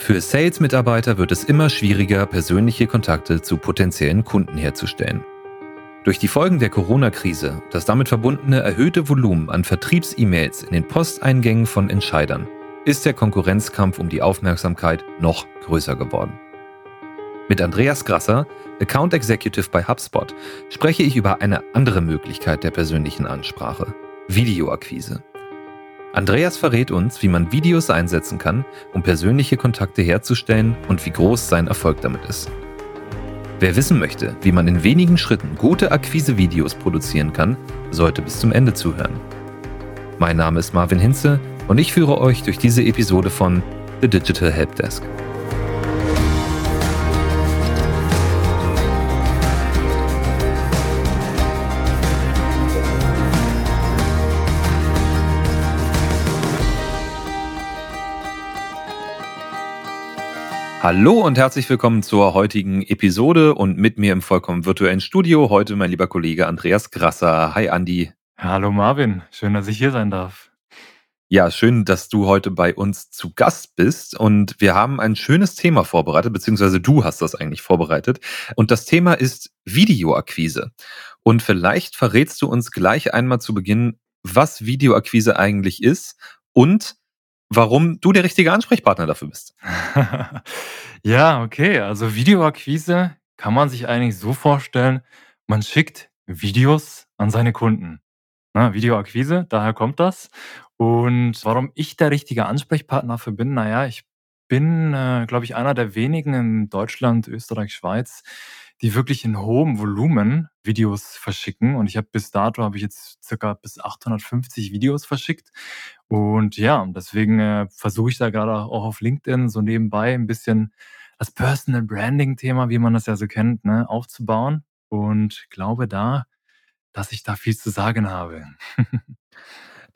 Für Sales-Mitarbeiter wird es immer schwieriger, persönliche Kontakte zu potenziellen Kunden herzustellen. Durch die Folgen der Corona-Krise das damit verbundene erhöhte Volumen an Vertriebs-E-Mails in den Posteingängen von Entscheidern ist der Konkurrenzkampf um die Aufmerksamkeit noch größer geworden. Mit Andreas Grasser, Account Executive bei HubSpot, spreche ich über eine andere Möglichkeit der persönlichen Ansprache, Videoakquise. Andreas verrät uns, wie man Videos einsetzen kann, um persönliche Kontakte herzustellen und wie groß sein Erfolg damit ist. Wer wissen möchte, wie man in wenigen Schritten gute Akquise-Videos produzieren kann, sollte bis zum Ende zuhören. Mein Name ist Marvin Hinze und ich führe euch durch diese Episode von The Digital Helpdesk. Hallo und herzlich willkommen zur heutigen Episode und mit mir im vollkommen virtuellen Studio heute mein lieber Kollege Andreas Grasser. Hi Andi. Hallo Marvin, schön, dass ich hier sein darf. Ja, schön, dass du heute bei uns zu Gast bist und wir haben ein schönes Thema vorbereitet, beziehungsweise du hast das eigentlich vorbereitet und das Thema ist Videoakquise. Und vielleicht verrätst du uns gleich einmal zu Beginn, was Videoakquise eigentlich ist und warum du der richtige Ansprechpartner dafür bist. Ja, okay. Also Videoakquise kann man sich eigentlich so vorstellen, man schickt Videos an seine Kunden. Ne, Videoakquise, daher kommt das. Und warum ich der richtige Ansprechpartner dafür bin, na ja, ich bin, äh, glaube ich, einer der wenigen in Deutschland, Österreich, Schweiz, die wirklich in hohem Volumen Videos verschicken. Und ich habe bis dato habe ich jetzt circa bis 850 Videos verschickt. Und ja, deswegen äh, versuche ich da gerade auch auf LinkedIn so nebenbei ein bisschen das Personal Branding Thema, wie man das ja so kennt, ne, aufzubauen. Und glaube da, dass ich da viel zu sagen habe.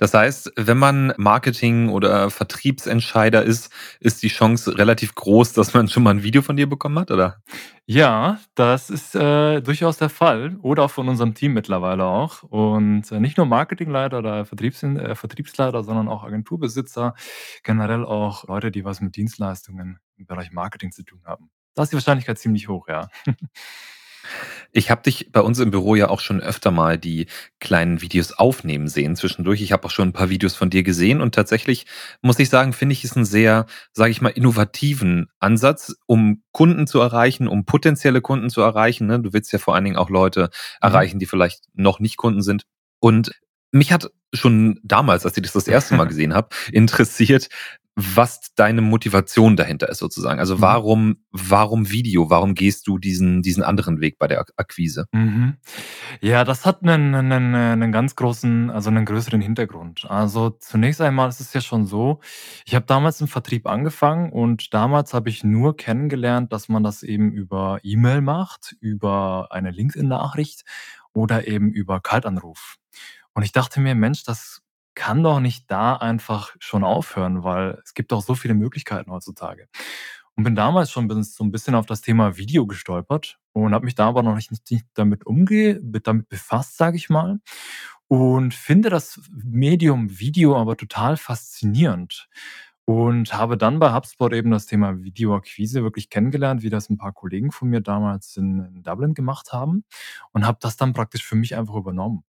Das heißt, wenn man Marketing oder Vertriebsentscheider ist, ist die Chance relativ groß, dass man schon mal ein Video von dir bekommen hat, oder? Ja, das ist, äh, durchaus der Fall oder auch von unserem Team mittlerweile auch. Und, äh, nicht nur Marketingleiter oder Vertriebs äh, Vertriebsleiter, sondern auch Agenturbesitzer, generell auch Leute, die was mit Dienstleistungen im Bereich Marketing zu tun haben. Da ist die Wahrscheinlichkeit ziemlich hoch, ja. Ich habe dich bei uns im Büro ja auch schon öfter mal die kleinen Videos aufnehmen sehen zwischendurch. Ich habe auch schon ein paar Videos von dir gesehen und tatsächlich muss ich sagen, finde ich es einen sehr, sage ich mal, innovativen Ansatz, um Kunden zu erreichen, um potenzielle Kunden zu erreichen. Ne? Du willst ja vor allen Dingen auch Leute mhm. erreichen, die vielleicht noch nicht Kunden sind. Und mich hat schon damals, als ich das das erste Mal gesehen habe, interessiert, was deine Motivation dahinter ist sozusagen. Also mhm. warum, warum Video? Warum gehst du diesen, diesen anderen Weg bei der Akquise? Mhm. Ja, das hat einen, einen, einen ganz großen, also einen größeren Hintergrund. Also zunächst einmal ist es ja schon so, ich habe damals im Vertrieb angefangen und damals habe ich nur kennengelernt, dass man das eben über E-Mail macht, über eine LinkedIn-Nachricht oder eben über Kaltanruf. Und ich dachte mir, Mensch, das kann doch nicht da einfach schon aufhören, weil es gibt doch so viele Möglichkeiten heutzutage. Und bin damals schon so ein bisschen auf das Thema Video gestolpert und habe mich da aber noch nicht nicht damit umge damit befasst, sage ich mal. Und finde das Medium Video aber total faszinierend. Und habe dann bei HubSpot eben das Thema Videoakquise wirklich kennengelernt, wie das ein paar Kollegen von mir damals in in Dublin gemacht haben und habe das dann praktisch für mich einfach übernommen.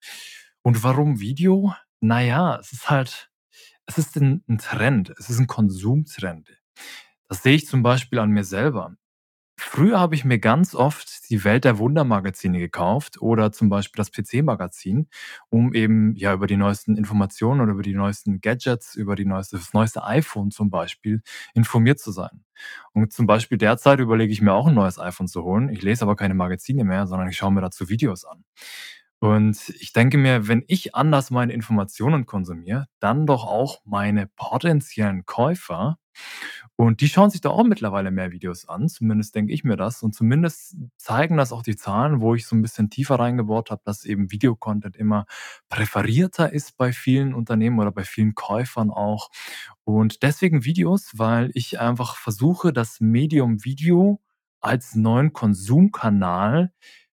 Und warum Video? Na ja, es ist halt es ist 'n 'n Trend. Es ist ein Konsumtrend. Das sehe ich zum Beispiel an mir selber. Früher habe ich mir ganz oft die Welt der Wunder-Magazine gekauft oder zum Beispiel das PC-Magazin, um eben, ja, über die neuesten Informationen oder über die neuesten Gadgets, über die neueste das neueste iPhone zum Beispiel informiert zu sein. Und zum Beispiel derzeit überlege ich mir auch ein neues iPhone zu holen. Ich lese aber keine Magazine mehr, sondern ich schaue mir dazu Videos an. Und ich denke mir, wenn ich anders meine Informationen konsumiere, dann doch auch meine potenziellen Käufer. Und die schauen sich da auch mittlerweile mehr Videos an, zumindest denke ich mir das. Und zumindest zeigen das auch die Zahlen, wo ich so ein bisschen tiefer reingebohrt habe, dass eben Videocontent immer präferierter ist bei vielen Unternehmen oder bei vielen Käufern auch. Und deswegen Videos, weil ich einfach versuche, das Medium Video als neuen Konsumkanal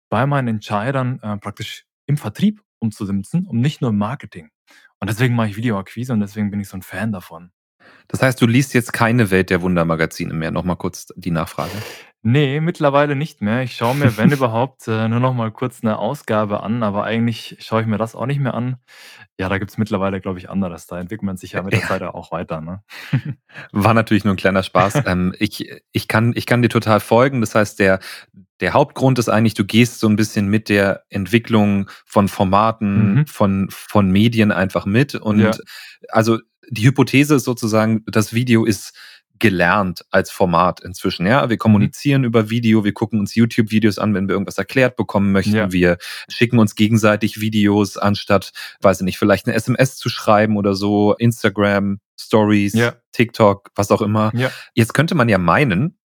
bei meinen Entscheidern, äh, praktisch im Vertrieb umzusetzen und nicht nur im Marketing. Und deswegen mache ich Videoakquise und deswegen bin ich so ein Fan davon. Das heißt, du liest jetzt keine Welt der Wunder-Magazine mehr? Noch mal kurz die Nachfrage. Ne, mittlerweile nicht mehr. Ich schaue mir, wenn überhaupt, äh, nur noch mal kurz 'ne Ausgabe an, aber eigentlich schaue ich mir das auch nicht mehr an. Ja, da gibt's mittlerweile, glaube ich, anderes. Da entwickelt man sich ja mit der Ja. Zeit ja auch weiter, ne? War natürlich nur 'n kleiner Spaß. Ähm, ich ich kann ich kann dir total folgen. Das heißt, der der Hauptgrund ist eigentlich, du gehst so 'n bisschen mit der Entwicklung von Formaten, Mhm. von von Medien einfach mit. Ja. Und also, die Hypothese ist sozusagen, das Video ist gelernt als Format inzwischen, ja? Wir Mhm. kommunizieren über Video, wir gucken uns YouTube-Videos an, wenn wir irgendwas erklärt bekommen möchten. Ja. Wir schicken uns gegenseitig Videos, anstatt, weiß ich nicht, vielleicht 'ne SMS zu schreiben oder so, Instagram, Stories, Ja. TikTok, was auch immer. Ja. Jetzt könnte man ja meinen,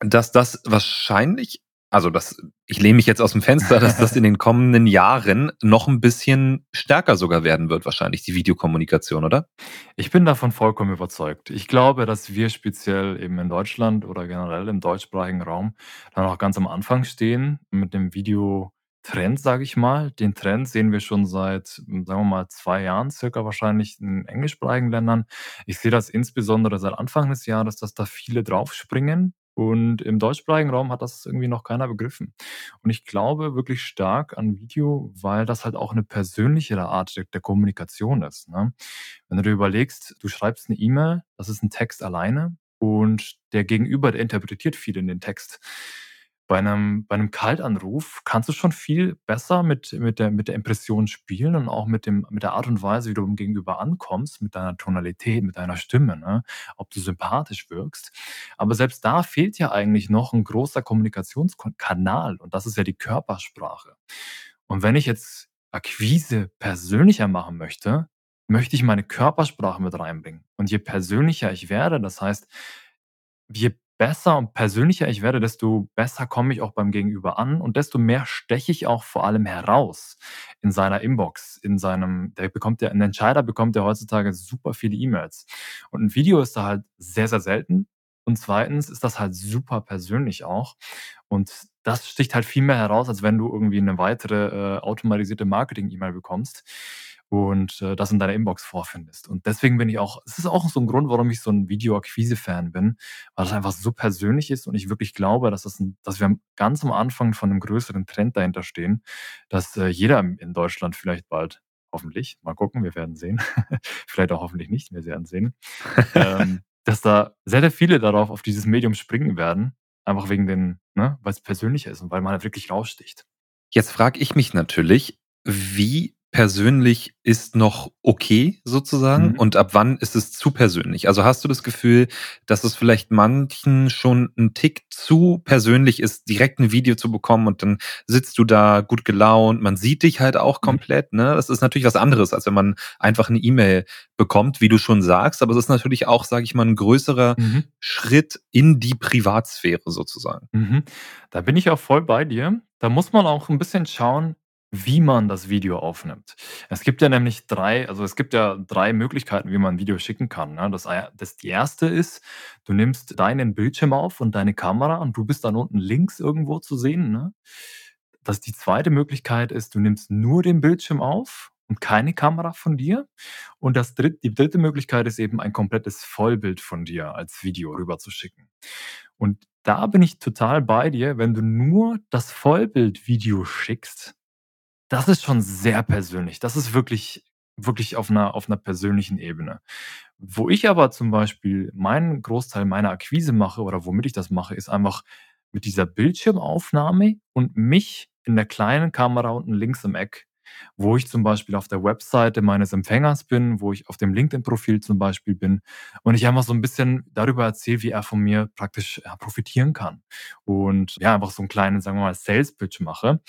dass das wahrscheinlich also, das ich lehne mich jetzt aus'm Fenster, dass das in den kommenden Jahren noch 'n bisschen stärker sogar werden wird wahrscheinlich, die Videokommunikation, oder? Ich bin davon vollkommen überzeugt. Ich glaube, dass wir speziell eben in Deutschland oder generell im deutschsprachigen Raum da noch ganz am Anfang stehen mit dem Videotrend, sage ich mal. Den Trend sehen wir schon seit, sagen wir mal, 2 Jahren circa wahrscheinlich in englischsprachigen Ländern. Ich sehe das insbesondere seit Anfang des Jahres, dass da viele draufspringen und im deutschsprachigen Raum hat das irgendwie noch keiner begriffen. Und ich glaube wirklich stark an Video, weil das halt auch 'ne persönlichere Art der der Kommunikation ist, ne? Wenn du dir überlegst, du schreibst 'ne E-Mail, das ist 'n Text alleine und der Gegenüber, der interpretiert viel in den Text. Bei 'nem bei 'nem Kaltanruf kannst du schon viel besser mit mit der mit der Impression spielen und auch mit dem mit der Art und Weise, wie du beim Gegenüber ankommst, mit deiner Tonalität, mit deiner Stimme, ne? Ob du sympathisch wirkst. Aber selbst da fehlt ja eigentlich noch 'n großer Kommunikationskon Kanal und das ist ja die Körpersprache. Und wenn ich jetzt Akquise persönlicher machen möchte, möchte ich meine Körpersprache mit reinbringen. Und je persönlicher ich werde, das heißt, je besser und persönlicher ich werde, desto besser komme ich auch beim Gegenüber an und desto mehr steche ich auch vor allem heraus in seiner Inbox, in seinem der bekommt ja 'n Entscheider bekommt ja heutzutage super viele E-Mails. Und 'n Video ist da halt sehr, sehr selten. Und 2. ist das halt super persönlich auch. Und das sticht halt viel mehr heraus, als wenn du irgendwie 'ne weitere, äh, automatisierte Marketing-E-Mail bekommst und, äh, das in deiner Inbox vorfindest. Und deswegen bin ich auch es ist auch so 'n Grund, warum ich so 'n Video-Akquise-Fan bin, weil das einfach so persönlich ist und ich wirklich glaube, dass das 'n dass wir ganz am Anfang von 'nem größeren Trend dahinter stehen, dass, äh, jeder in Deutschland vielleicht bald hoffentlich, mal gucken, wir werden sehen, vielleicht auch hoffentlich nicht, wir werden sehen, ähm, dass da sehr, sehr viele darauf auf dieses Medium springen werden, einfach wegen den ne, weil's persönlicher ist und weil man halt wirklich raussticht. Jetzt frage ich mich natürlich, wie persönlich ist noch okay sozusagen Mhm. und ab wann ist es zu persönlich? Also, hast du das Gefühl, dass es vielleicht manchen schon 'n Tick zu persönlich ist, direkt 'n Video zu bekommen und dann sitzt du da gut gelaunt, man sieht dich halt auch Mhm. komplett, ne? Das ist natürlich was anderes, als wenn man einfach 'ne E-Mail bekommt, wie du schon sagst, aber es ist natürlich auch, sage ich mal, 'n größerer Mhm. Schritt in die Privatsphäre sozusagen. Mhm. Da bin ich auch voll bei dir. Da muss man auch 'n bisschen schauen, wie man das Video aufnimmt. Es gibt ja nämlich 3 also, es gibt ja 3 Möglichkeiten, wie man 'n Video schicken kann, ne? Das das die 1. ist, du nimmst deinen Bildschirm auf und deine Kamera und du bist dann unten links irgendwo zu sehen, ne? Das die 2. Möglichkeit ist, du nimmst nur den Bildschirm auf und keine Kamera von dir. Und das dritt die 3. Möglichkeit ist eben, ein komplettes Vollbild von dir als Video rüberzuschicken. Und da bin ich total bei dir, wenn du nur das Vollbildvideo schickst, das ist schon sehr persönlich. Das ist wirklich wirklich auf 'ner auf 'ner persönlichen Ebene. Wo ich aber zum Beispiel meinen Großteil meiner Akquise mache oder womit ich das mache, ist einfach mit dieser Bildschirmaufnahme und mich in der kleinen Kamera unten links im Eck, wo ich zum Beispiel auf der Webseite meines Empfängers bin, wo ich auf dem LinkedIn-Profil zum Beispiel bin und ich einfach so 'n bisschen darüber erzähle, wie er von mir praktisch, profitieren kann. Und ja, einfach so 'n kleinen, sagen wir mal, Sales-Pitch mache.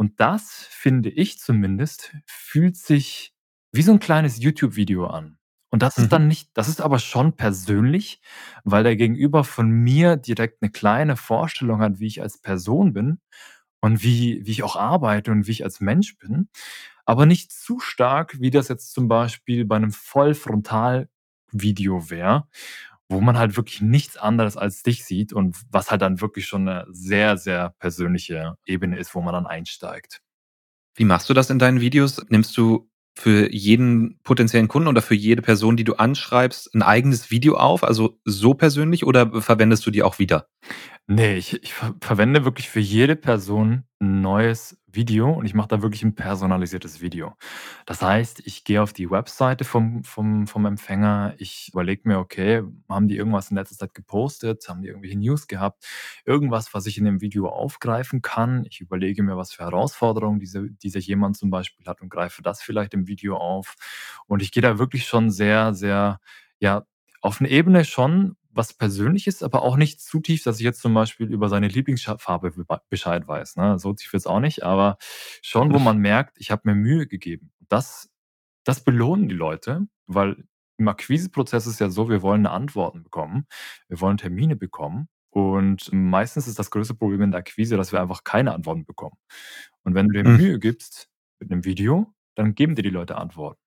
Und das, finde ich zumindest, fühlt sich wie so 'n kleines YouTube-Video an. Und das ist Mhm. dann nicht das ist aber schon persönlich, weil der Gegenüber von mir direkt 'ne kleine Vorstellung hat, wie ich als Person bin und wie wie ich auch arbeite und wie ich als Mensch bin, aber nicht zu stark, wie das jetzt zum Beispiel bei 'nem Vollfrontal-Video wäre, wo man halt wirklich nichts anderes als dich sieht und was halt dann wirklich schon 'ne sehr, sehr persönliche Ebene ist, wo man dann einsteigt. Wie machst du das in deinen Videos? Nimmst du für jeden potenziellen Kunden oder für jede Person, die du anschreibst, ein eigenes Video auf, also so persönlich oder verwendest du die auch wieder? Ne, ich ich ver verwende wirklich für jede Person 'n neues Video und ich mache da wirklich 'n personalisiertes Video. Das heißt, ich gehe auf die Webseite vom vom vom Empfänger. Ich überlege mir: „Okay, haben die irgendwas in letzter Zeit gepostet? Haben die irgendwelche News gehabt? Irgendwas, was ich in dem Video aufgreifen kann?“ Ich überlege mir, was für Herausforderungen diese dieser jemand zum Beispiel hat und greife das vielleicht im Video auf. Und ich gehe da wirklich schon sehr, sehr, ja, auf 'ne Ebene schon was Persönliches, aber auch nicht zu tief, dass ich jetzt zum Beispiel über seine Lieblingsscha Farbe Bescheid weiß, ne? So tief jetzt auch nicht, aber schon, wo man merkt, ich habe mir Mühe gegeben. Das das belohnen die Leute, weil im Akquiseprozess ist ja so, wir wollen Antworten bekommen. Wir wollen Termine bekommen und meistens ist das größte Problem in der Akquise, dass wir einfach keine Antworten bekommen. Und wenn du dir Mhm. Mühe gibst mit 'nem Video, dann geben dir die Leute Antworten.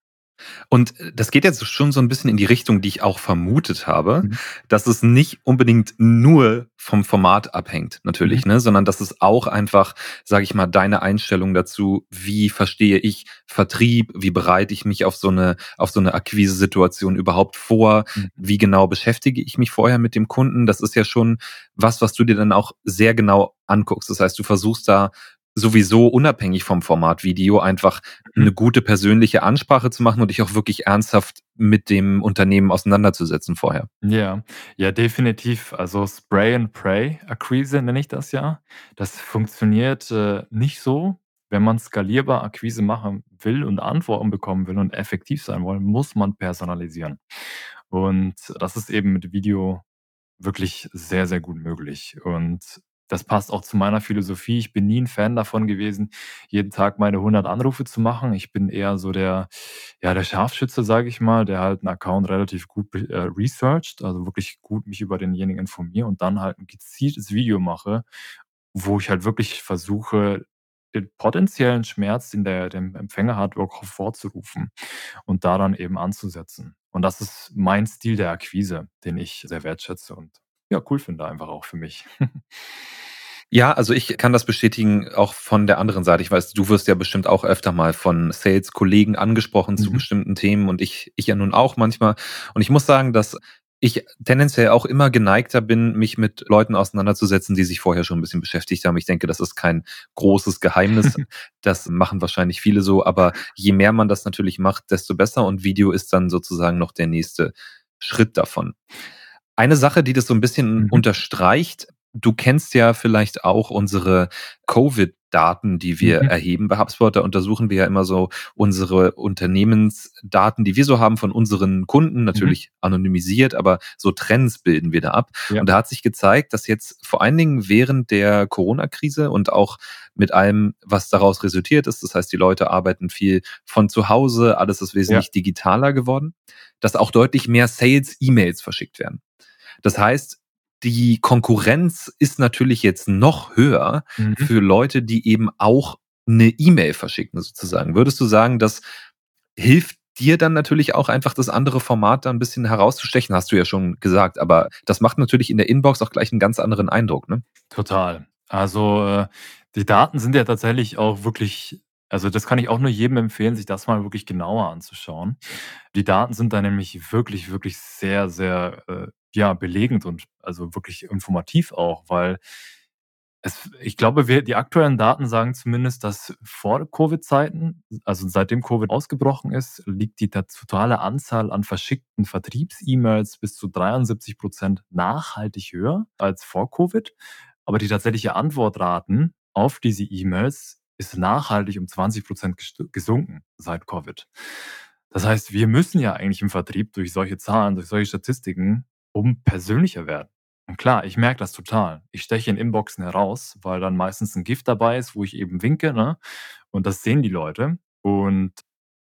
Und, äh, das geht jetzt schon so 'n bisschen in die Richtung, die ich auch vermutet habe, Mhm. dass es nicht unbedingt nur vom Format abhängt Mhm. natürlich, ne, sondern dass es auch einfach, sage ich mal, deine Einstellung dazu, wie verstehe ich Vertrieb, wie bereite ich mich auf so 'ne auf so 'ne Akquisesituation überhaupt vor, Mhm. wie genau beschäftige ich mich vorher mit dem Kunden? Das ist ja schon was, was du dir dann auch sehr genau anguckst. Das heißt, du versuchst da sowieso unabhängig vom Format Video einfach Mhm. 'ne gute persönliche Ansprache zu machen und dich auch wirklich ernsthaft mit dem Unternehmen auseinanderzusetzen vorher. Ja, ja, definitiv. Also, Spray and Pray Akquise nenne ich das ja. Das funktioniert, äh, nicht so. Wenn man skalierbar Akquise machen will und Antworten bekommen will und effektiv sein wollen, muss man personalisieren. Und das ist eben mit Video wirklich sehr, sehr gut möglich. Und das passt auch zu meiner Philosophie. Ich bin nie 'n Fan davon gewesen, jeden Tag meine 100 Anrufe zu machen. Ich bin eher so der ja, der Scharfschütze, sage ich mal, der halt 'n Account relativ gut äh, researcht, also wirklich gut mich über denjenigen informiere und dann halt 'n gezieltes Video mache, wo ich halt wirklich versuche, den potenziellen Schmerz, den der der Empfänger hat, auch hervorzurufen und da dann eben anzusetzen. Und das ist mein Stil der Akquise, den ich sehr wertschätze und, ja, cool finde einfach auch für mich. Ja, also ich kann das bestätigen, auch von der anderen Seite. Ich weiß, du wirst ja bestimmt auch öfter mal von Sales-Kollegen angesprochen zu Mhm. bestimmten Themen und ich ich ja nun auch manchmal. Und ich muss sagen, dass ich tendenziell auch immer geneigter bin, mich mit Leuten auseinanderzusetzen, die sich vorher schon 'n bisschen beschäftigt haben. Ich denke, das ist kein großes Geheimnis. Das machen wahrscheinlich viele so, aber je mehr man das natürlich macht, desto besser und Video ist dann sozusagen noch der nächste Schritt davon. Eine Sache, die das so 'n bisschen Mhm. unterstreicht, du kennst ja vielleicht auch unsere Covid-Daten, die wir Mhm. erheben. Bei HubSpot, da untersuchen wir ja immer so unsere Unternehmensdaten, die wir so haben von unseren Kunden, Mhm. natürlich anonymisiert, aber so Trends bilden wir da ab. Ja. Und da hat sich gezeigt, dass jetzt vor allen Dingen während der Corona-Krise und auch mit allem, was daraus resultiert ist, das heißt, die Leute arbeiten viel von zu Hause, alles ist Ja. wesentlich digitaler geworden, dass auch deutlich mehr Sales-E-Mails verschickt werden. Das heißt, die Konkurrenz ist natürlich jetzt noch höher Mhm. für Leute, die eben auch 'ne E-Mail verschicken sozusagen. Würdest du sagen, das hilft dir dann natürlich auch einfach das andere Format da 'n bisschen herauszustechen? Hast du ja schon gesagt, aber das macht natürlich in der Inbox auch gleich 'n ganz anderen Eindruck, ne? Total. Also, äh, die Daten sind ja tatsächlich auch wirklich also, das kann ich auch nur jedem empfehlen, sich das mal wirklich genauer anzuschauen. Die Daten sind da nämlich wirklich, wirklich sehr, sehr, äh, ja, belegend und also wirklich informativ auch, weil es ich glaube, wir die aktuellen Daten sagen zumindest, dass vor Covid-Zeiten, also seitdem Covid ausgebrochen ist, liegt die ta totale Anzahl an verschickten Vertriebs-E-Mails bis zu 73 % nachhaltig höher als vor Covid. Aber die tatsächliche Antwortraten auf diese E-Mails ist nachhaltig um 20 % gest gesunken seit Covid. Das heißt, wir müssen ja eigentlich im Vertrieb durch solche Zahlen, durch solche Statistiken, um persönlicher werden. Und klar, ich merke das total. Ich steche in Inboxen heraus, weil dann meistens 'n GIF dabei ist, wo ich eben winke, ne? Und das sehen die Leute. Und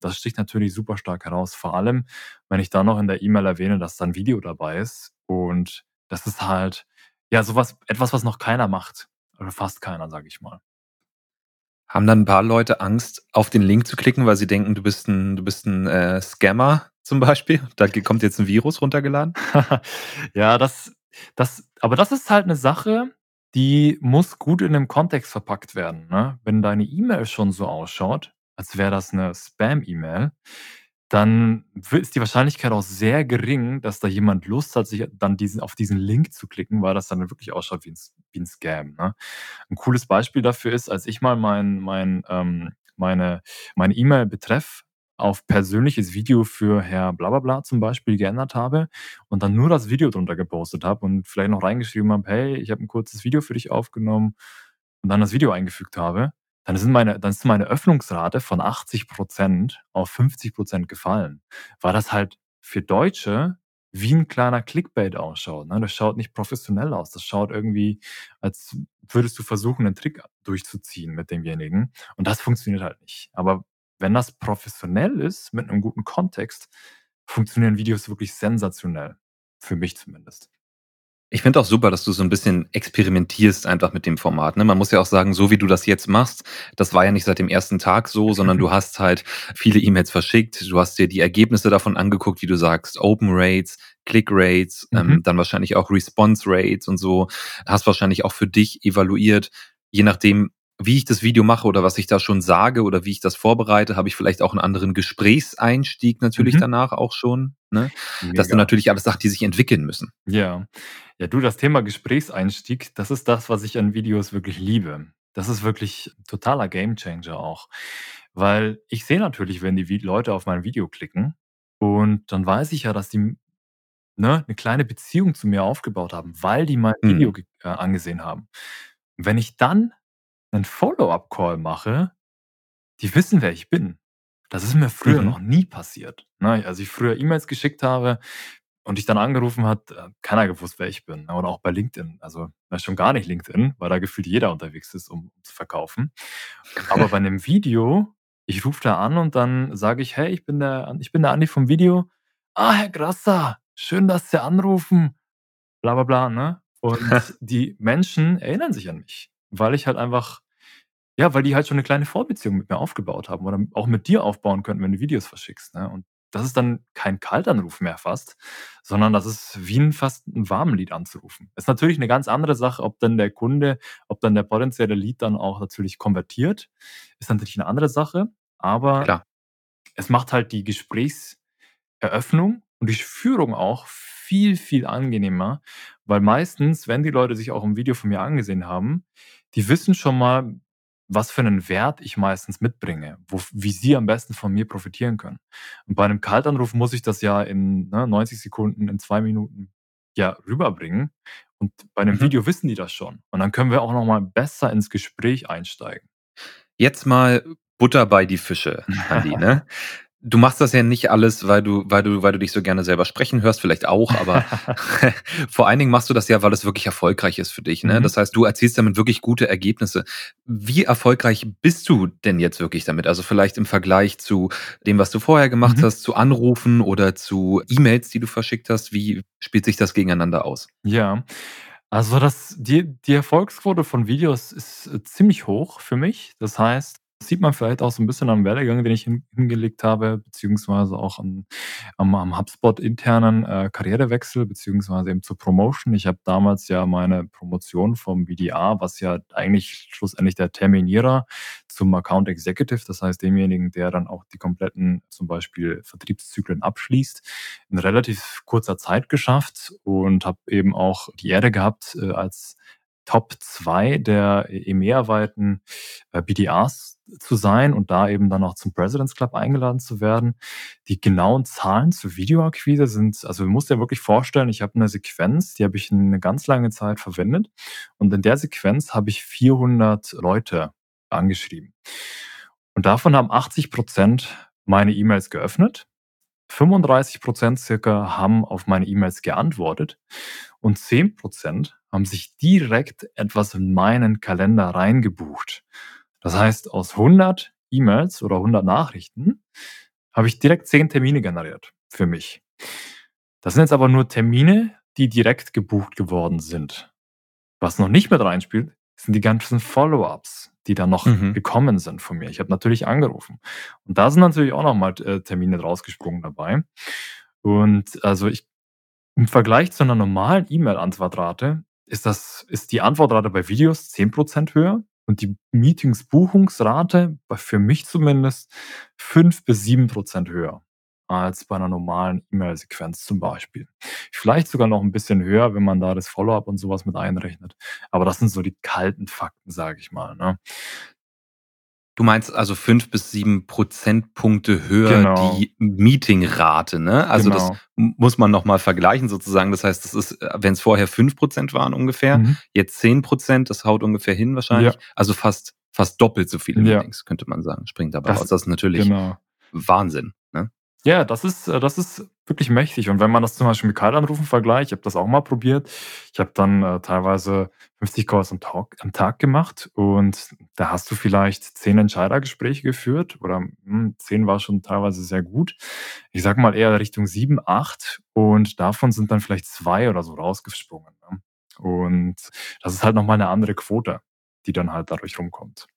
das sticht natürlich super stark heraus, vor allem, wenn ich dann noch in der E-Mail erwähne, dass da 'n Video dabei ist. Und das ist halt, ja, so was etwas, was noch keiner macht oder fast keiner, sage ich mal. Haben dann 'n paar Leute Angst, auf den Link zu klicken, weil sie denken, du bist 'n du bist 'n, äh, Scammer zum Beispiel? Da kommt jetzt 'n Virus runtergeladen? Ja, das das aber das ist halt 'ne Sache, die muss gut in 'nem Kontext verpackt werden, ne? Wenn deine E-Mail schon so ausschaut als wäre das 'ne Spam-E-Mail, dann ist die Wahrscheinlichkeit auch sehr gering, dass da jemand Lust hat, sich dann diesen auf diesen Link zu klicken, weil das dann wirklich ausschaut wie 'n S wie 'n Scam, ne? 'N cooles Beispiel dafür ist, als ich mal mein mein, ähm meine mein E-Mail-Betreff auf persönliches Video für Herr Blablablub zum Beispiel geändert habe und dann nur das Video drunter gepostet habe und vielleicht noch reingeschrieben habe: „Hey, ich habe 'n kurzes Video für dich aufgenommen“ und dann das Video eingefügt habe, dann sind meine dann ist meine Öffnungsrate von 80 % auf 50 % gefallen, weil das halt für Deutsche wie 'n kleiner Clickbait ausschaut, ne? Das schaut nicht professionell aus. Das schaut irgendwie, als würdest du versuchen, 'nen Trick durchzuziehen mit demjenigen und das funktioniert halt nicht. Aber wenn das professionell ist mit 'nem guten Kontext, funktionieren Videos wirklich sensationell, für mich zumindest. Ich finde auch super, dass du so 'n bisschen experimentierst einfach mit dem Format, ne? Man muss ja auch sagen, so wie du das jetzt machst, das war ja nicht seit dem 1. Tag so, sondern du hast halt viele E-Mails verschickt. Du hast dir die Ergebnisse davon angeguckt, wie du sagst, Open Rates, Click Rates, ähm, Mhm. dann wahrscheinlich auch Response Rates und so. Hast wahrscheinlich auch für dich evaluiert, je nachdem, wie ich das Video mache oder was ich da schon sage oder wie ich das vorbereite, habe ich vielleicht auch 'n anderen Gesprächseinstieg natürlich Mhm. danach auch schon, ne? Das sind natürlich alles Sachen, die sich entwickeln müssen. Ja. Ja, du, das Thema Gesprächseinstieg, das ist das, was ich an Videos wirklich liebe. Das ist wirklich totaler Gamechanger auch, weil ich sehe natürlich, wenn die Leute auf mein Video klicken und dann weiß ich ja, dass die ne, 'ne kleine Beziehung zu mir aufgebaut haben, weil die mein Video Mhm. ge äh, angesehen haben. Wenn ich dann 'nen Follow-up-Call mache die wissen, wer ich bin. Das ist mir früher Mhm. noch nie passiert, ne? Als ich früher E-Mails geschickt habe und dich dann angerufen hat, hat keiner gewusst, wer ich bin, ne? Oder auch bei LinkedIn. Also, schon gar nicht LinkedIn, weil da gefühlt jeder unterwegs ist, um zu verkaufen. Aber bei 'nem Video ich rufe da an und dann sage ich: „Hey, ich bin der ich bin der Andi vom Video.“ „Ah, Herr Grasser, schön, dass Sie anrufen“, bla bla bla, ne? Und die Menschen erinnern sich an mich, weil ich halt einfach ja, weil die halt schon 'ne kleine Vorbeziehung mit mir aufgebaut haben oder auch mit dir aufbauen könnten, wenn du Videos verschickst, ne? Und das ist dann kein Kaltanruf mehr fast, sondern das ist wie 'n fast 'n Warmlied anzurufen. Ist natürlich 'ne ganz andere Sache, ob dann der Kunde ob dann der potenzielle Lead dann auch natürlich konvertiert, ist natürlich 'ne andere Sache, aber Klar. es macht halt die Gesprächseröffnung und die Führung auch viel, viel angenehmer, weil meistens, wenn die Leute sich auch 'n Video von mir angesehen haben, die wissen schon mal, was für 'nen Wert ich meistens mitbringe, wof wie sie am besten von mir profitieren können. Und bei 'nem Kaltanruf muss ich das ja in, ne, 90 Sekunden, in 2 Minuten, ja, rüberbringen und bei 'nem Mhm. Video wissen die das schon und dann können wir auch noch mal besser ins Gespräch einsteigen. Jetzt mal Butter bei die Fische, Andi, ne? Du machst das ja nicht alles, weil du weil du weil du dich so gerne selber sprechen hörst, vielleicht auch, aber vor allen Dingen machst du das ja, weil es wirklich erfolgreich ist für dich, ne? Mhm. Das heißt, du erzielst damit wirklich gute Ergebnisse. Wie erfolgreich bist du denn jetzt wirklich damit? Also, vielleicht im Vergleich zu dem, was du vorher gemacht Mhm. hast, zu Anrufen oder zu E-Mails, die du verschickt hast. Wie spielt sich das gegeneinander aus? Ja. Also, das die die Erfolgsquote von Videos ist, äh, ziemlich hoch für mich. Das heißt, sieht man vielleicht auch so 'n bisschen am Werdegang, den ich hin hingelegt habe, beziehungsweise auch an am am HubSpot internen, äh, Karrierewechsel, beziehungsweise eben zur Promotion. Ich habe damals ja meine Promotion vom BDA, was ja eigentlich schlussendlich der Terminierer zum Account Executive, das heißt demjenigen, der dann auch die kompletten, zum Beispiel Vertriebszyklen abschließt, in relativ kurzer Zeit geschafft und habe eben auch die Ehre gehabt, äh, als Top 2 der EMEA-weiten, äh, BDAs zu sein und da eben dann auch zum President's Club eingeladen zu werden. Die genauen Zahlen zur Videoakquise sind also, du musst dir wirklich vorstellen, ich habe 'ne Sequenz, die habe ich 'ne ganz lange Zeit verwendet und in der Sequenz habe ich 400 Leute angeschrieben. Und davon haben 80 % meine E-Mails geöffnet, 35 % circa haben auf meine E-Mails geantwortet und 10 % haben sich direkt etwas in meinen Kalender reingebucht. Das heißt, aus 100 E-Mails oder 100 Nachrichten habe ich direkt 10 Termine generiert für mich. Das sind jetzt aber nur Termine, die direkt gebucht geworden sind. Was noch nicht mit reinspielt, sind die ganzen Follow-ups, die dann noch Mhm. gekommen sind von mir. Ich habe natürlich angerufen und da sind natürlich auch noch mal, äh, Termine rausgesprungen dabei. Und, also, ich im Vergleich zu 'ner normalen E-Mail-Antwortrate ist das ist die Antwortrate bei Videos 10 % höher und die Meetings-Buchungsrate war für mich zumindest 5 bis 7% höher als bei einer normalen E-Mail-Sequenz zum Beispiel. Vielleicht sogar noch ein bisschen höher, wenn man da das Follow-up und sowas mit einrechnet. Aber das sind so die kalten Fakten, sage ich mal, ne? Du meinst also 5 bis 7 Prozentpunkte höher Genau. die Meetingrate, ne? Also, das Genau. m muss man noch mal vergleichen sozusagen. Das heißt, das ist, äh, wenn's vorher 5% waren ungefähr, Mhm. jetzt 10% das haut ungefähr hin wahrscheinlich. Ja. Also, fast fast doppelt so viele Ja. Meetings, könnte man sagen, springt dabei Das raus. Das ist natürlich genau. Wahnsinn? Ja, das ist äh, das ist wirklich mächtig. Und wenn man das zum Beispiel mit Kaltanrufen vergleicht, ich habe das auch mal probiert. Ich habe dann, äh, teilweise 50 Calls am Tag am Tag gemacht und da hast du vielleicht 10 Entscheidergespräche geführt oder, hm, 10 war schon teilweise sehr gut. Ich sage mal eher Richtung 7, 8 und davon sind dann vielleicht 2 oder so rausgesprungen, ne? Und das ist halt noch mal 'ne andere Quote, die dann halt dadurch rumkommt.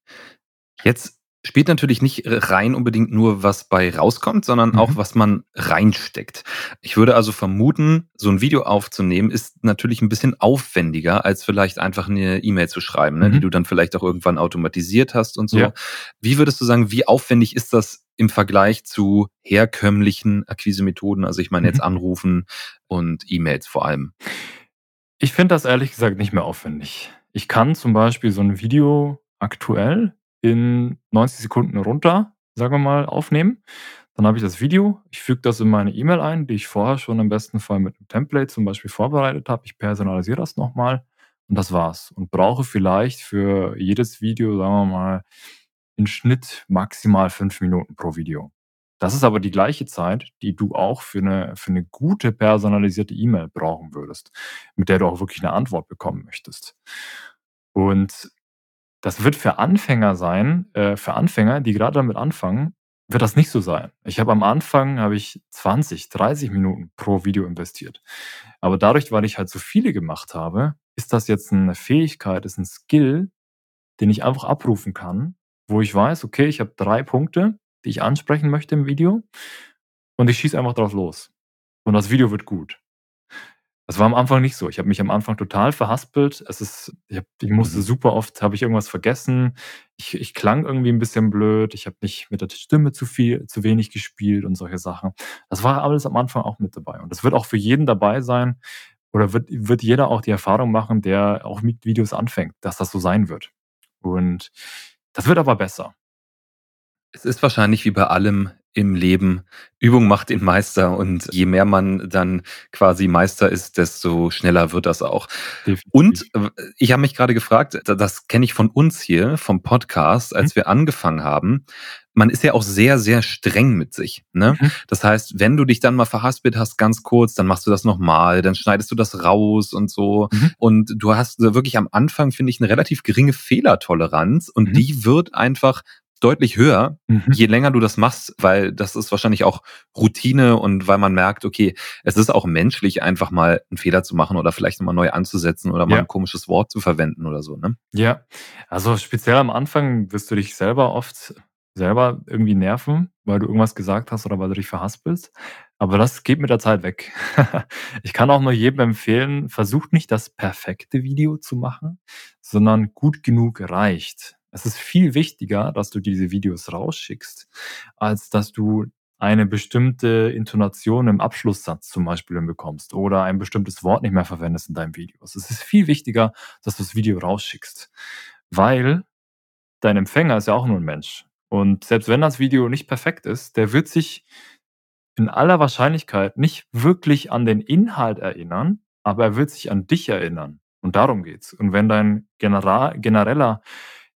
Jetzt spielt natürlich nicht rein unbedingt nur, was bei rauskommt, sondern auch, Mhm. was man reinsteckt. Ich würde also vermuten, so 'n Video aufzunehmen ist natürlich 'n bisschen aufwendiger, als vielleicht einfach 'ne E-Mail zu schreiben, ne, die Mhm. du dann vielleicht auch irgendwann automatisiert hast und so. Ja. Wie würdest du sagen, wie aufwendig ist das im Vergleich zu herkömmlichen Akquisemethoden? Also, ich meine jetzt Mhm. Anrufen und E-Mails vor allem. Ich finde das ehrlich gesagt nicht mehr aufwendig. Ich kann zum Beispiel so 'n Video aktuell in 90 Sekunden runter, sagen wir mal, aufnehmen. Dann habe ich das Video, ich füge das in meine E-Mail ein, die ich vorher schon im besten Fall mit 'nem Template zum Beispiel vorbereitet habe. Ich personalisiere das noch mal und das war's. Und brauche vielleicht für jedes Video, sagen wir mal, im Schnitt maximal 5 Minuten pro Video. Das ist aber die gleiche Zeit, die du auch für 'ne für 'ne gute personalisierte E-Mail brauchen würdest, mit der du auch wirklich 'ne Antwort bekommen möchtest. Und das wird für Anfänger sein äh, für Anfänger, die grade damit anfangen, wird das nicht so sein. Ich habe am Anfang habe ich 20, 30 Minuten pro Video investiert. Aber dadurch, weil ich halt so viele gemacht habe, ist das jetzt 'ne Fähigkeit, ist 'n Skill, den ich einfach abrufen kann, wo ich weiß: „Okay, ich habe 3 Punkte, die ich ansprechen möchte im Video und ich schieße einfach drauf los und das Video wird gut.“ Das war am Anfang nicht so. Ich habe mich am Anfang total verhaspelt. Es ist ich habe ich musste Mhm. super oft habe ich irgendwas vergessen. Ich ich klang irgendwie 'n bisschen blöd. Ich habe nicht mit der Stimme zu viel zu wenig gespielt und solche Sachen. Das war alles am Anfang auch mit dabei. Und das wird auch für jeden dabei sein oder wird wird jeder auch die Erfahrung machen, der auch mit Videos anfängt, dass das so sein wird. Und das wird aber besser. Es ist wahrscheinlich wie bei allem im Leben, Übung macht den Meister und je mehr man dann quasi Meister ist, desto schneller wird das auch. Und, Definitiv. w ich habe mich grade gefragt, das kenne ich von uns hier vom Podcast, Mhm. als wir angefangen haben. Man ist ja auch sehr, sehr streng mit sich, ne? Mhm. Das heißt, wenn du dich dann mal verhaspelt hast, ganz kurz, dann machst du das noch mal, dann schneidest du das raus und so. Mhm. Und du hast wirklich am Anfang, finde ich, 'ne relativ geringe Fehlertoleranz und Mhm. die wird einfach deutlich höher, Mhm. je länger du das machst, weil das ist wahrscheinlich auch Routine und weil man merkt, okay, es ist auch menschlich, einfach mal 'n Fehler zu machen oder vielleicht noch mal neu anzusetzen oder mal Ja. 'n komisches Wort zu verwenden oder so, ne? Ja, also speziell am Anfang wirst du dich selber oft selber irgendwie nerven, weil du irgendwas gesagt hast oder weil du dich verhaspelst. Aber das geht mit der Zeit weg. Ich kann auch nur jedem empfehlen, versucht nicht das perfekte Video zu machen, sondern gut genug reicht. Es ist viel wichtiger, dass du diese Videos rausschickst, als dass du eine bestimmte Intonation im Abschlusssatz zum Beispiel hinbekommst oder ein bestimmtes Wort nicht mehr verwendest in deinen Videos. Es ist viel wichtiger, dass du das Video rausschickst, weil dein Empfänger ist ja auch nur 'n Mensch. Und selbst wenn das Video nicht perfekt ist, der wird sich in aller Wahrscheinlichkeit nicht wirklich an den Inhalt erinnern, aber er wird sich an dich erinnern. Und darum geht's. Und wenn dein genereller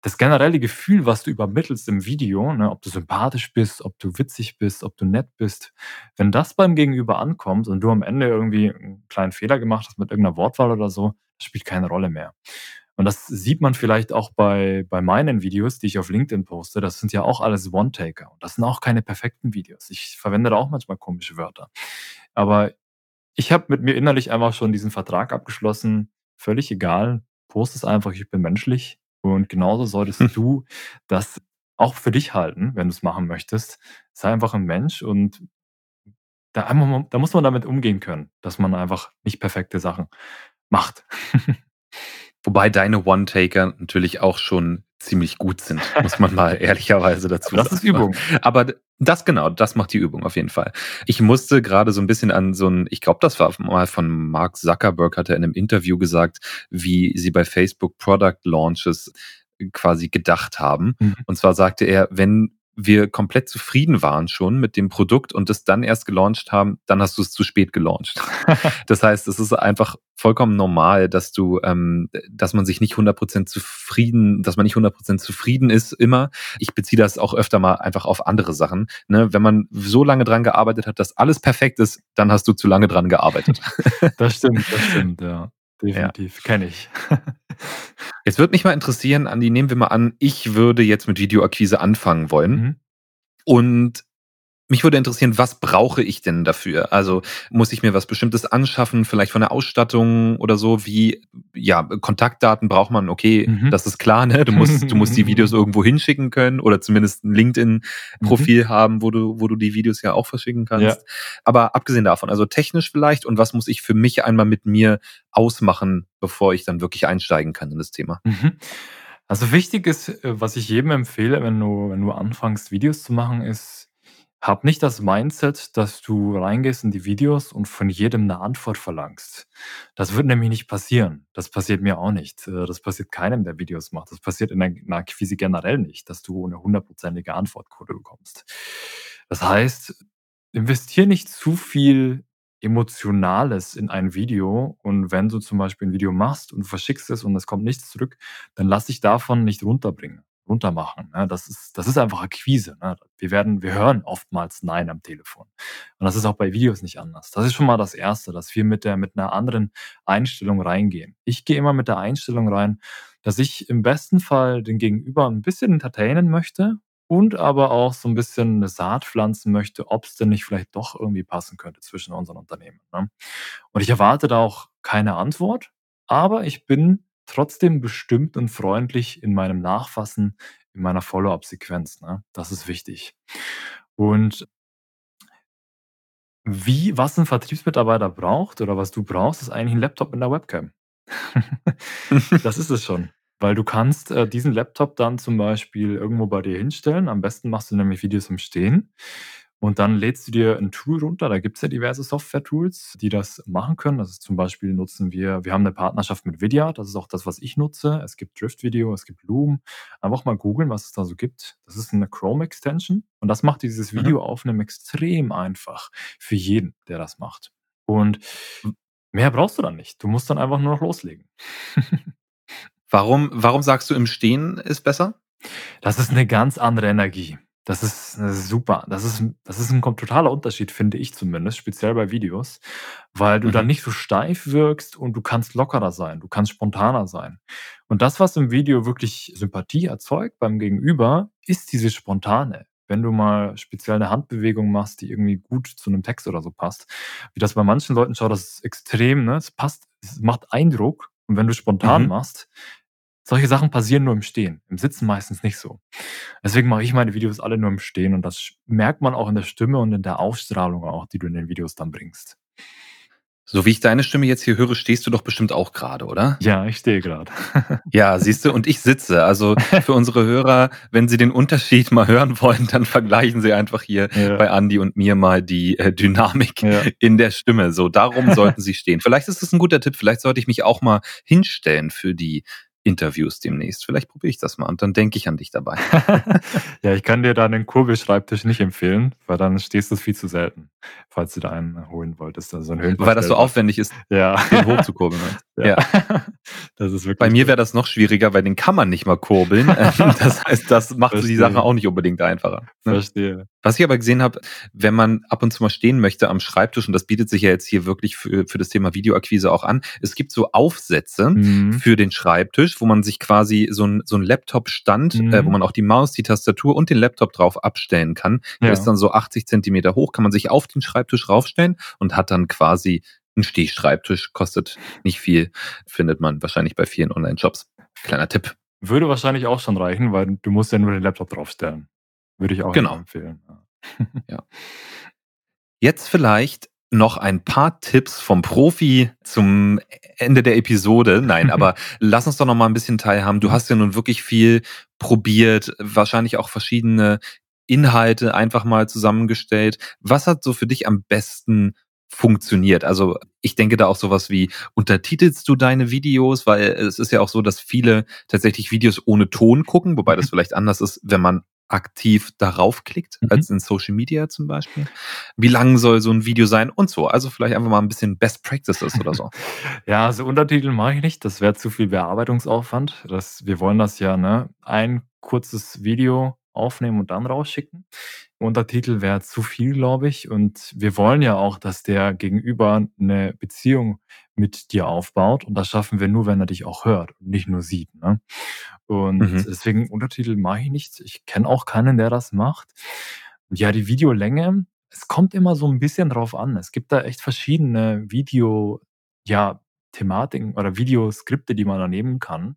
das generelle Gefühl, was du übermittelst im Video, ne, ob du sympathisch bist, ob du witzig bist, ob du nett bist, wenn das beim Gegenüber ankommt und du am Ende irgendwie 'n kleinen Fehler gemacht hast mit irgend 'ner Wortwahl oder so, spielt keine Rolle mehr. Und das sieht man vielleicht auch bei bei meinen Videos, die ich auf LinkedIn poste. Das sind ja auch alles One-Taker und das sind auch keine perfekten Videos. Ich verwende da auch manchmal komische Wörter. Aber ich habe mit mir innerlich einfach schon diesen Vertrag abgeschlossen: Völlig egal, poste es einfach, ich bin menschlich. Und genauso solltest du das auch für dich halten, wenn du's machen möchtest. Sei einfach 'n Mensch und da einmal da muss man damit umgehen können, dass man einfach nicht perfekte Sachen macht. Wobei deine One-Taker natürlich auch schon ziemlich gut sind, muss man mal ehrlicherweise dazu sagen. Das ist Übung. Aber das genau, das macht die Übung auf jeden Fall. Ich musste gerade so ein bisschen an so ein, ich glaube, das war mal von Mark Zuckerberg, hat er in einem Interview gesagt, wie sie bei Facebook Product Launches quasi gedacht haben. Mhm. Und zwar sagte er, wenn wir komplett zufrieden waren schon mit dem Produkt und es dann erst gelauncht haben, dann hast du es zu spät gelauncht. das heißt, es ist einfach vollkommen normal, dass du, ähm, dass man sich nicht 100% zufrieden, dass man nicht 100% zufrieden ist immer. Ich beziehe das auch öfter mal einfach auf andere Sachen. Ne? Wenn man so lange dran gearbeitet hat, dass alles perfekt ist, dann hast du zu lange dran gearbeitet. das stimmt, das stimmt, ja. Definitiv, ja. kenne ich. Jetzt würde mich mal interessieren, Andi, nehmen wir mal an, ich würde jetzt mit Videoakquise anfangen wollen. Mhm. Und mich würde interessieren, was brauche ich denn dafür? Also muss ich mir was Bestimmtes anschaffen, vielleicht von der Ausstattung oder so? Wie, ja, Kontaktdaten braucht man, okay, mhm. das ist klar, ne? Du musst, du musst die Videos irgendwo hinschicken können oder zumindest ein LinkedIn-Profil mhm. haben, wo du, wo du die Videos ja auch verschicken kannst. Ja. Aber abgesehen davon, also technisch vielleicht und was muss ich für mich einmal mit mir ausmachen, bevor ich dann wirklich einsteigen kann in das Thema? Mhm. Also wichtig ist, äh, was ich jedem empfehle, wenn du, wenn du anfängst, Videos zu machen, ist, hab nicht das Mindset, dass du reingehst in die Videos und von jedem eine Antwort verlangst. Das wird nämlich nicht passieren. Das passiert mir auch nicht. Äh, das passiert keinem, der Videos macht. Das passiert in der in der Akquise generell nicht, dass du eine hundertprozentige Antwortquote bekommst. Das heißt, investier nicht zu viel Emotionales in ein Video und wenn du zum Beispiel ein Video machst und verschickst es und es kommt nichts zurück, dann lass dich davon nicht runterbringen runtermachen. Ne? Das, ist, das ist einfach Akquise. Ne? Wir, werden, wir hören oftmals Nein am Telefon. Und das ist auch bei Videos nicht anders. Das ist schon mal das Erste, dass wir mit, der, mit einer anderen Einstellung reingehen. Ich gehe immer mit der Einstellung rein, dass ich im besten Fall den Gegenüber ein bisschen entertainen möchte und aber auch so ein bisschen eine Saat pflanzen möchte, ob es denn nicht vielleicht doch irgendwie passen könnte zwischen unseren Unternehmen. Ne? Und ich erwarte da auch keine Antwort, aber ich bin trotzdem bestimmt und freundlich in meinem Nachfassen, in meiner Follow-up-Sequenz. Ne? Das ist wichtig. Und wie, was ein Vertriebsmitarbeiter braucht oder was du brauchst, ist eigentlich ein Laptop mit einer Webcam. das ist es schon. Weil du kannst äh, diesen Laptop dann zum Beispiel irgendwo bei dir hinstellen. Am besten machst du nämlich Videos im Stehen. Und dann lädst du dir ein Tool runter. Da gibt es ja diverse Software-Tools, die das machen können. Also zum Beispiel nutzen wir, wir haben eine Partnerschaft mit Vidya. Das ist auch das, was ich nutze. Es gibt Drift Video, es gibt Loom. Einfach mal googeln, was es da so gibt. Das ist eine Chrome-Extension. Und das macht dieses mhm. Video aufnehmen extrem einfach für jeden, der das macht. Und mehr brauchst du dann nicht. Du musst dann einfach nur noch loslegen. warum, warum sagst du, im Stehen ist besser? Das ist eine ganz andere Energie. Das ist, das ist super. Das ist, das ist ein totaler Unterschied, finde ich zumindest, speziell bei Videos, weil du mhm. dann nicht so steif wirkst und du kannst lockerer sein, du kannst spontaner sein. Und das, was im Video wirklich Sympathie erzeugt beim Gegenüber, ist diese spontane. Wenn du mal speziell eine Handbewegung machst, die irgendwie gut zu einem Text oder so passt, wie das bei manchen Leuten schaut, das ist extrem, ne? Es passt, es macht Eindruck. Und wenn du spontan mhm. machst, solche Sachen passieren nur im Stehen, im Sitzen meistens nicht so. Deswegen mache ich meine Videos alle nur im Stehen und das merkt man auch in der Stimme und in der Ausstrahlung auch, die du in den Videos dann bringst. So wie ich deine Stimme jetzt hier höre, stehst du doch bestimmt auch gerade, oder? Ja, ich stehe gerade. ja, siehst du, und ich sitze. Also für unsere Hörer, wenn sie den Unterschied mal hören wollen, dann vergleichen sie einfach hier ja. bei Andy und mir mal die äh, Dynamik ja. in der Stimme. So, darum sollten sie stehen. Vielleicht ist das ein guter Tipp. Vielleicht sollte ich mich auch mal hinstellen für die Interviews demnächst. Vielleicht probiere ich das mal und dann denke ich an dich dabei. ja, ich kann dir da einen Kurbelschreibtisch nicht empfehlen, weil dann stehst du viel zu selten, falls du da einen holen wolltest. Also einen weil das so aufwendig ist, ja. den hochzukurbeln. ja. ja. Das ist wirklich Bei mir wäre das noch schwieriger, weil den kann man nicht mal kurbeln. das heißt, das macht Verstehe. die Sache auch nicht unbedingt einfacher. Ne? Verstehe. Was ich aber gesehen habe, wenn man ab und zu mal stehen möchte am Schreibtisch, und das bietet sich ja jetzt hier wirklich für, für das Thema Videoakquise auch an, es gibt so Aufsätze mhm. für den Schreibtisch, wo man sich quasi so ein, so ein Laptop-Stand, mhm. äh, wo man auch die Maus, die Tastatur und den Laptop drauf abstellen kann. Der ja. ist dann so 80 Zentimeter hoch, kann man sich auf den Schreibtisch raufstellen und hat dann quasi einen Stehschreibtisch, kostet nicht viel, findet man wahrscheinlich bei vielen Online-Shops. Kleiner Tipp. Würde wahrscheinlich auch schon reichen, weil du musst ja nur den Laptop draufstellen. Würde ich auch genau. empfehlen. ja. Jetzt vielleicht noch ein paar Tipps vom Profi zum Ende der Episode. Nein, aber lass uns doch noch mal ein bisschen teilhaben. Du hast ja nun wirklich viel probiert, wahrscheinlich auch verschiedene Inhalte einfach mal zusammengestellt. Was hat so für dich am besten funktioniert? Also ich denke da auch sowas wie, untertitelst du deine Videos? Weil es ist ja auch so, dass viele tatsächlich Videos ohne Ton gucken, wobei das mhm. vielleicht anders ist, wenn man aktiv darauf klickt, mhm. als in Social Media zum Beispiel. Wie lang soll so ein Video sein und so? Also vielleicht einfach mal ein bisschen Best Practices oder so. ja, also Untertitel mache ich nicht. Das wäre zu viel Bearbeitungsaufwand. Das, wir wollen das ja, ne? Ein kurzes Video aufnehmen und dann rausschicken. Untertitel wäre zu viel, glaube ich. Und wir wollen ja auch, dass der Gegenüber eine Beziehung mit dir aufbaut. Und das schaffen wir nur, wenn er dich auch hört und nicht nur sieht. Ne? Und mhm. deswegen Untertitel mache ich nicht. Ich kenne auch keinen, der das macht. Und ja, die Videolänge, es kommt immer so ein bisschen drauf an. Es gibt da echt verschiedene Video, ja, Thematiken oder Videoskripte, die man da nehmen kann.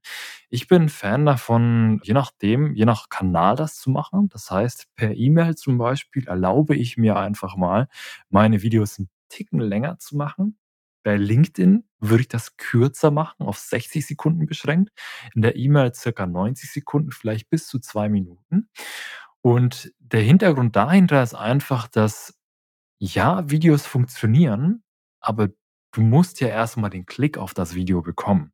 Ich bin Fan davon, je nachdem, je nach Kanal das zu machen. Das heißt, per E-Mail zum Beispiel erlaube ich mir einfach mal, meine Videos ein Ticken länger zu machen. Bei LinkedIn würde ich das kürzer machen, auf 60 Sekunden beschränkt. In der E-Mail circa 90 Sekunden, vielleicht bis zu zwei Minuten. Und der Hintergrund dahinter ist einfach, dass ja, Videos funktionieren, aber du musst ja erstmal den Klick auf das Video bekommen.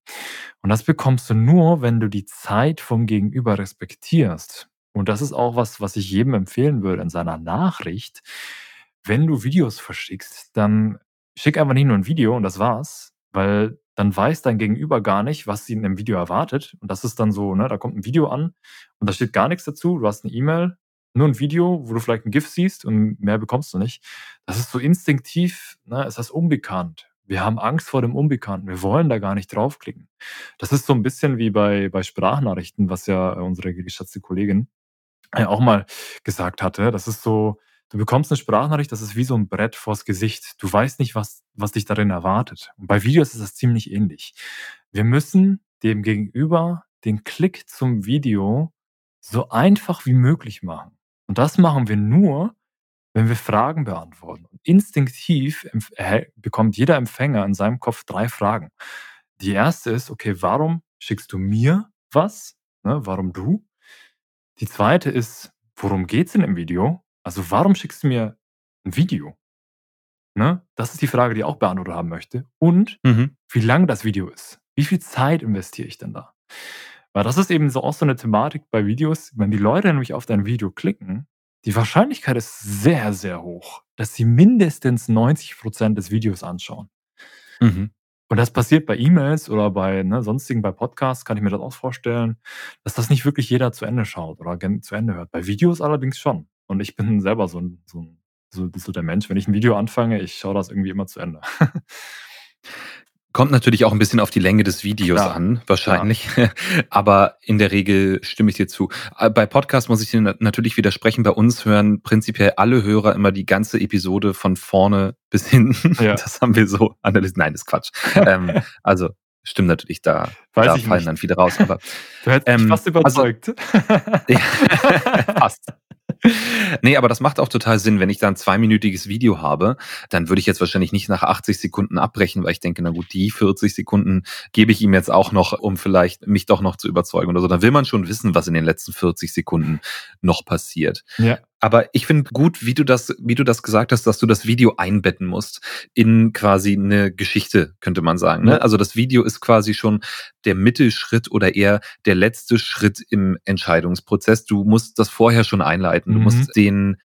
Und das bekommst du nur, wenn du die Zeit vom Gegenüber respektierst. Und das ist auch was, was ich jedem empfehlen würde in seiner Nachricht. Wenn du Videos verschickst, dann schick einfach nicht nur ein Video und das war's, weil dann weiß dein Gegenüber gar nicht, was sie in dem Video erwartet. Und das ist dann so, ne, da kommt ein Video an und da steht gar nichts dazu. Du hast eine E-Mail, nur ein Video, wo du vielleicht ein GIF siehst und mehr bekommst du nicht. Das ist so instinktiv, ne, ist unbekannt. Wir haben Angst vor dem Unbekannten. Wir wollen da gar nicht draufklicken. Das ist so ein bisschen wie bei, bei Sprachnachrichten, was ja unsere geschätzte Kollegin äh, auch mal gesagt hatte. Das ist so, du bekommst eine Sprachnachricht, das ist wie so ein Brett vors Gesicht. Du weißt nicht, was, was dich darin erwartet. Und bei Videos ist das ziemlich ähnlich. Wir müssen dem Gegenüber den Klick zum Video so einfach wie möglich machen. Und das machen wir nur, wenn wir Fragen beantworten. Und instinktiv bekommt jeder Empfänger in seinem Kopf drei Fragen. Die erste ist, okay, warum schickst du mir was? Ne, warum du? Die zweite ist, worum geht es in dem Video? Also warum schickst du mir ein Video? Ne? Das ist die Frage, die ich auch beantwortet haben möchte. Und mhm. wie lang das Video ist. Wie viel Zeit investiere ich denn da? Weil das ist eben so auch so eine Thematik bei Videos, wenn die Leute nämlich auf dein Video klicken, die Wahrscheinlichkeit ist sehr, sehr hoch, dass sie mindestens 90% des Videos anschauen. Mhm. Und das passiert bei E-Mails oder bei ne, sonstigen, bei Podcasts, kann ich mir das auch vorstellen, dass das nicht wirklich jeder zu Ende schaut oder zu Ende hört. Bei Videos allerdings schon. Und ich bin selber so, ein, so, so, so der Mensch, wenn ich ein Video anfange, ich schaue das irgendwie immer zu Ende. Kommt natürlich auch ein bisschen auf die Länge des Videos klar, an, wahrscheinlich. Klar. Aber in der Regel stimme ich dir zu. Äh, bei Podcast muss ich dir natürlich widersprechen. Bei uns hören prinzipiell alle Hörer immer die ganze Episode von vorne bis hinten. Ja. Das haben wir so analysiert. Nein, das ist Quatsch. ähm, also stimmt natürlich, da, Weiß da fallen nicht. dann viele raus. Aber, du hättest ähm, mich fast überzeugt. Also, ja, fast nee, aber das macht auch total Sinn. Wenn ich da ein zweiminütiges Video habe, dann würde ich jetzt wahrscheinlich nicht nach 80 Sekunden abbrechen, weil ich denke, na gut, die 40 Sekunden gebe ich ihm jetzt auch noch, um vielleicht mich doch noch zu überzeugen oder so. Dann will man schon wissen, was in den letzten 40 Sekunden noch passiert. Ja. Aber ich finde gut, wie du das, wie du das gesagt hast, dass du das Video einbetten musst in quasi eine Geschichte, könnte man sagen. Ne? Also das Video ist quasi schon der Mittelschritt oder eher der letzte Schritt im Entscheidungsprozess. Du musst das vorher schon einleiten. Du mhm. musst den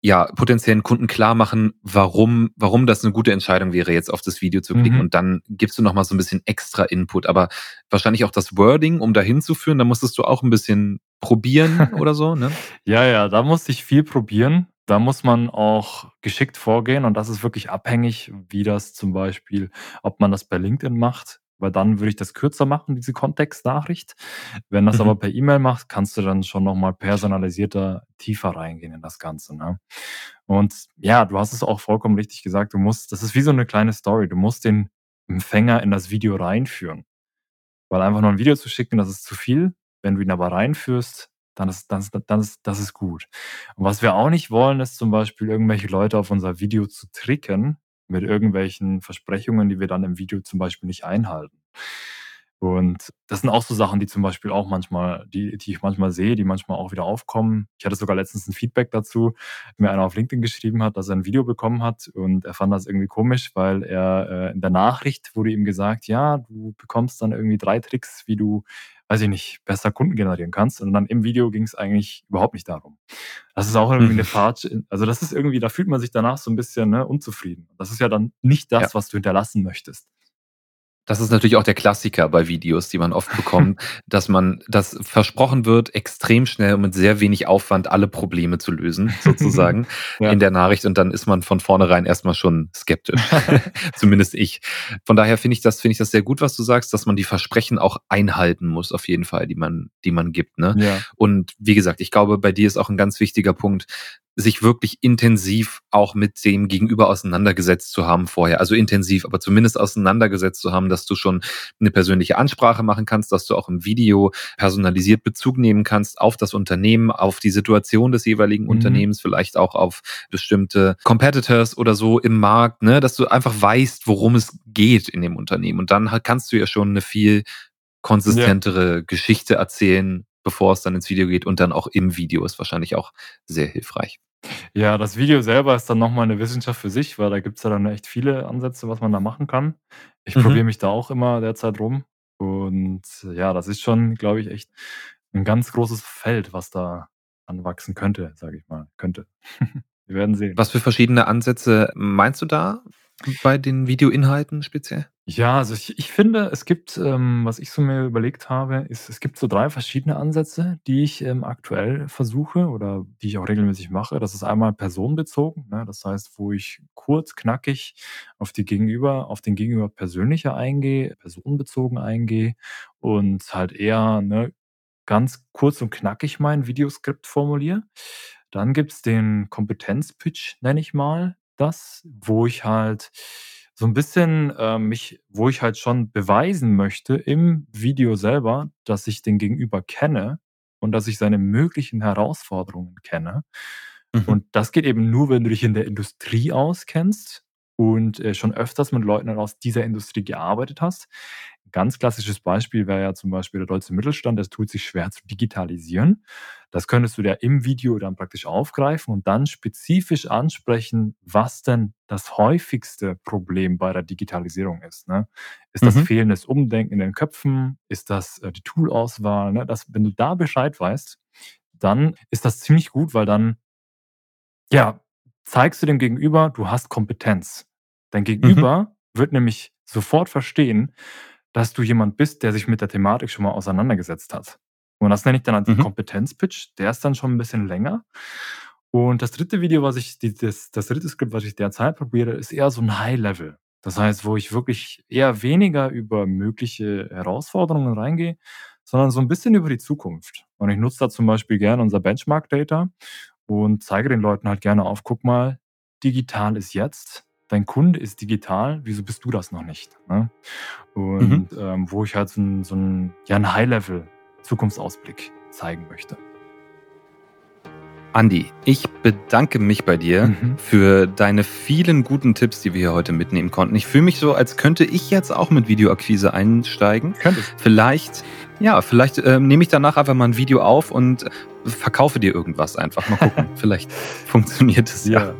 ja, potenziellen Kunden klar machen, warum, warum das eine gute Entscheidung wäre, jetzt auf das Video zu klicken. Mhm. Und dann gibst du nochmal so ein bisschen extra Input. Aber wahrscheinlich auch das Wording, um dahin zu führen, da musstest du auch ein bisschen probieren oder so, ne? Ja, ja, da musste ich viel probieren. Da muss man auch geschickt vorgehen und das ist wirklich abhängig, wie das zum Beispiel, ob man das bei LinkedIn macht weil dann würde ich das kürzer machen, diese Kontextnachricht. Wenn das mhm. aber per E-Mail machst, kannst du dann schon nochmal personalisierter tiefer reingehen in das Ganze. Ne? Und ja, du hast es auch vollkommen richtig gesagt. Du musst, das ist wie so eine kleine Story. Du musst den Empfänger in das Video reinführen. Weil einfach nur ein Video zu schicken, das ist zu viel. Wenn du ihn aber reinführst, dann ist, dann, dann ist das ist gut. Und was wir auch nicht wollen, ist zum Beispiel irgendwelche Leute auf unser Video zu tricken, mit irgendwelchen Versprechungen, die wir dann im Video zum Beispiel nicht einhalten. Und das sind auch so Sachen, die zum Beispiel auch manchmal, die, die ich manchmal sehe, die manchmal auch wieder aufkommen. Ich hatte sogar letztens ein Feedback dazu, mir einer auf LinkedIn geschrieben hat, dass er ein Video bekommen hat und er fand das irgendwie komisch, weil er äh, in der Nachricht wurde ihm gesagt, ja, du bekommst dann irgendwie drei Tricks, wie du, weiß ich nicht, besser Kunden generieren kannst. Und dann im Video ging es eigentlich überhaupt nicht darum. Das ist auch irgendwie eine mhm. Fahrt, also das ist irgendwie, da fühlt man sich danach so ein bisschen ne, unzufrieden. Das ist ja dann nicht das, ja. was du hinterlassen möchtest. Das ist natürlich auch der Klassiker bei Videos, die man oft bekommt, dass man, das versprochen wird, extrem schnell und mit sehr wenig Aufwand alle Probleme zu lösen, sozusagen, ja. in der Nachricht. Und dann ist man von vornherein erstmal schon skeptisch. Zumindest ich. Von daher finde ich das, finde ich das sehr gut, was du sagst, dass man die Versprechen auch einhalten muss, auf jeden Fall, die man, die man gibt. Ne? Ja. Und wie gesagt, ich glaube, bei dir ist auch ein ganz wichtiger Punkt, sich wirklich intensiv auch mit dem Gegenüber auseinandergesetzt zu haben vorher. Also intensiv, aber zumindest auseinandergesetzt zu haben, dass du schon eine persönliche Ansprache machen kannst, dass du auch im Video personalisiert Bezug nehmen kannst auf das Unternehmen, auf die Situation des jeweiligen mhm. Unternehmens, vielleicht auch auf bestimmte Competitors oder so im Markt, ne, dass du einfach weißt, worum es geht in dem Unternehmen. Und dann kannst du ja schon eine viel konsistentere ja. Geschichte erzählen, bevor es dann ins Video geht und dann auch im Video ist wahrscheinlich auch sehr hilfreich. Ja, das Video selber ist dann nochmal eine Wissenschaft für sich, weil da gibt es ja dann echt viele Ansätze, was man da machen kann. Ich Mhm. probiere mich da auch immer derzeit rum und ja, das ist schon, glaube ich, echt ein ganz großes Feld, was da anwachsen könnte, sage ich mal. Könnte. Wir werden sehen. Was für verschiedene Ansätze meinst du da? Bei den Videoinhalten speziell? Ja, also ich ich finde, es gibt, ähm was ich so mir überlegt habe, ist, es gibt so drei verschiedene Ansätze, die ich, ähm, aktuell versuche oder die ich auch regelmäßig mache. Das ist einmal personenbezogen, ne? Das heißt, wo ich kurz, knackig auf die Gegenüber auf den Gegenüber persönlicher eingehe, personenbezogen eingehe und halt eher, ne, ganz kurz und knackig mein Videoskript formuliere. Dann gibt's den Kompetenzpitch, nenne ich mal das, wo ich halt so ein bisschen, ähm, mich wo ich halt schon beweisen möchte im Video selber, dass ich den Gegenüber kenne und dass ich seine möglichen Herausforderungen kenne. Mhm. Und das geht eben nur, wenn du dich in der Industrie auskennst und, äh, schon öfters mit Leuten aus dieser Industrie gearbeitet hast. Ganz klassisches Beispiel wäre ja zum Beispiel der deutsche Mittelstand, das tut sich schwer zu digitalisieren. Das könntest du ja im Video dann praktisch aufgreifen und dann spezifisch ansprechen, was denn das häufigste Problem bei der Digitalisierung ist. Ne? Ist das mhm. fehlendes Umdenken in den Köpfen? Ist das äh, die Toolauswahl? Ne? Das, wenn du da Bescheid weißt, dann ist das ziemlich gut, weil dann ja, zeigst du dem Gegenüber, du hast Kompetenz. Dein mhm. Gegenüber mhm. wird nämlich sofort verstehen, dass du jemand bist, der sich mit der Thematik schon mal auseinandergesetzt hat. Und das nenne ich dann als mhm. Kompetenzpitch. Der ist dann schon ein bisschen länger. Und das dritte Video, was ich, das, das dritte Skript, was ich derzeit probiere, ist eher so ein High-Level. Das heißt, wo ich wirklich eher weniger über mögliche Herausforderungen reingehe, sondern so ein bisschen über die Zukunft. Und ich nutze da zum Beispiel gerne unser Benchmark-Data und zeige den Leuten halt gerne auf, guck mal, digital ist jetzt, dein Kunde ist digital, wieso bist du das noch nicht? Ne? Und mhm. ähm, wo ich halt so ein, so ein, ja, ein High-Level-Zukunftsausblick zeigen möchte. Andi, ich bedanke mich bei dir mhm. für deine vielen guten Tipps, die wir hier heute mitnehmen konnten. Ich fühle mich so, als könnte ich jetzt auch mit Videoakquise einsteigen. Könnte. Vielleicht, ja, vielleicht äh, nehme ich danach einfach mal ein Video auf und verkaufe dir irgendwas einfach. Mal gucken. vielleicht funktioniert es ja. ja.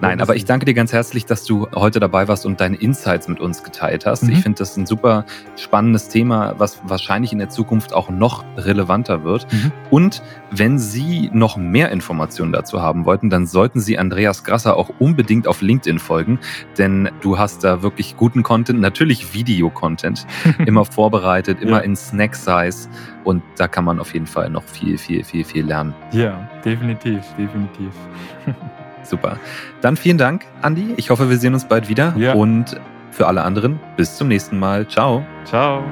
Nein, aber ich danke dir ganz herzlich, dass du heute dabei warst und deine Insights mit uns geteilt hast. Mhm. Ich finde das ein super spannendes Thema, was wahrscheinlich in der Zukunft auch noch relevanter wird. Mhm. Und wenn Sie noch mehr Informationen dazu haben wollten, dann sollten Sie Andreas Grasser auch unbedingt auf LinkedIn folgen, denn du hast da wirklich guten Content, natürlich Video-Content, immer vorbereitet, immer ja. in Snack-Size und da kann man auf jeden Fall noch viel, viel, viel, viel lernen. Ja, definitiv, definitiv. Super. Dann vielen Dank, Andi. Ich hoffe, wir sehen uns bald wieder. Ja. Und für alle anderen, bis zum nächsten Mal. Ciao. Ciao.